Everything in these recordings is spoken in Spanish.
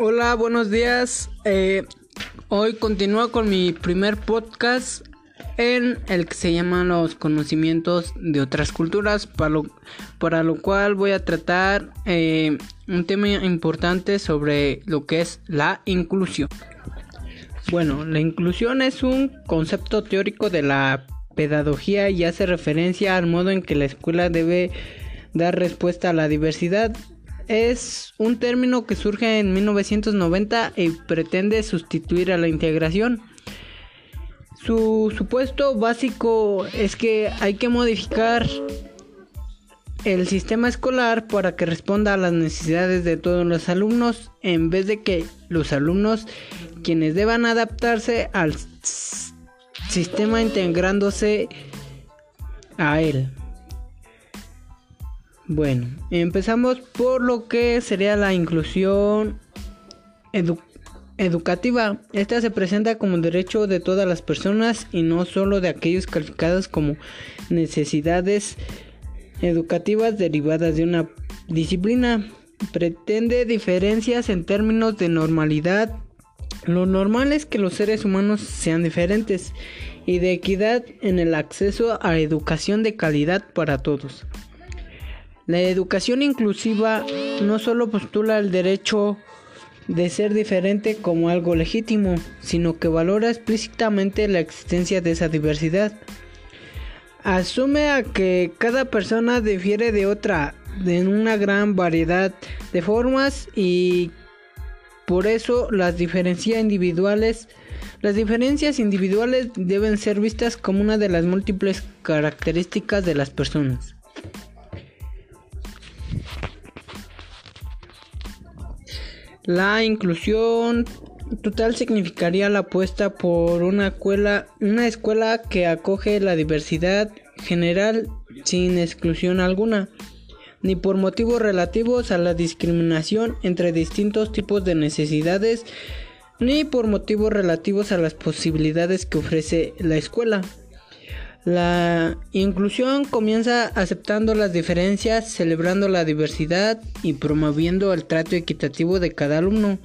Hola, buenos días. Eh, hoy continúo con mi primer podcast en el que se llama los conocimientos de otras culturas, para lo, para lo cual voy a tratar eh, un tema importante sobre lo que es la inclusión. Bueno, la inclusión es un concepto teórico de la pedagogía y hace referencia al modo en que la escuela debe dar respuesta a la diversidad es un término que surge en 1990 y pretende sustituir a la integración. Su supuesto básico es que hay que modificar el sistema escolar para que responda a las necesidades de todos los alumnos en vez de que los alumnos quienes deban adaptarse al sistema integrándose a él. Bueno, empezamos por lo que sería la inclusión educativa. Esta se presenta como derecho de todas las personas y no solo de aquellos calificados como necesidades educativas derivadas de una disciplina. Pretende diferencias en términos de normalidad. Lo normal es que los seres humanos sean diferentes y de equidad en el acceso a educación de calidad para todos. La educación inclusiva no solo postula el derecho de ser diferente como algo legítimo, sino que valora explícitamente la existencia de esa diversidad. Asume a que cada persona difiere de otra en una gran variedad de formas y por eso las diferencias individuales las diferencias individuales deben ser vistas como una de las múltiples características de las personas. La inclusión total significaría la apuesta por una escuela, una escuela que acoge la diversidad general sin exclusión alguna, ni por motivos relativos a la discriminación entre distintos tipos de necesidades, ni por motivos relativos a las posibilidades que ofrece la escuela. La inclusión comienza aceptando las diferencias, celebrando la diversidad y promoviendo el trato equitativo de cada alumno.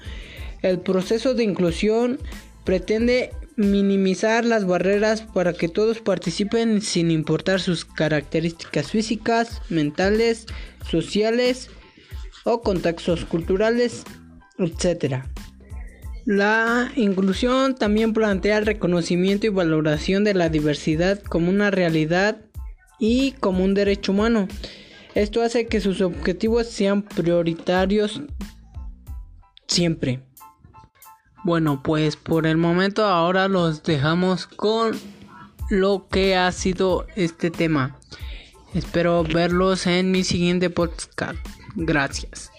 El proceso de inclusión pretende minimizar las barreras para que todos participen sin importar sus características físicas, mentales, sociales o contextos culturales, etc. La inclusión también plantea el reconocimiento y valoración de la diversidad como una realidad y como un derecho humano. Esto hace que sus objetivos sean prioritarios siempre. Bueno, pues por el momento ahora los dejamos con lo que ha sido este tema. Espero verlos en mi siguiente podcast. Gracias.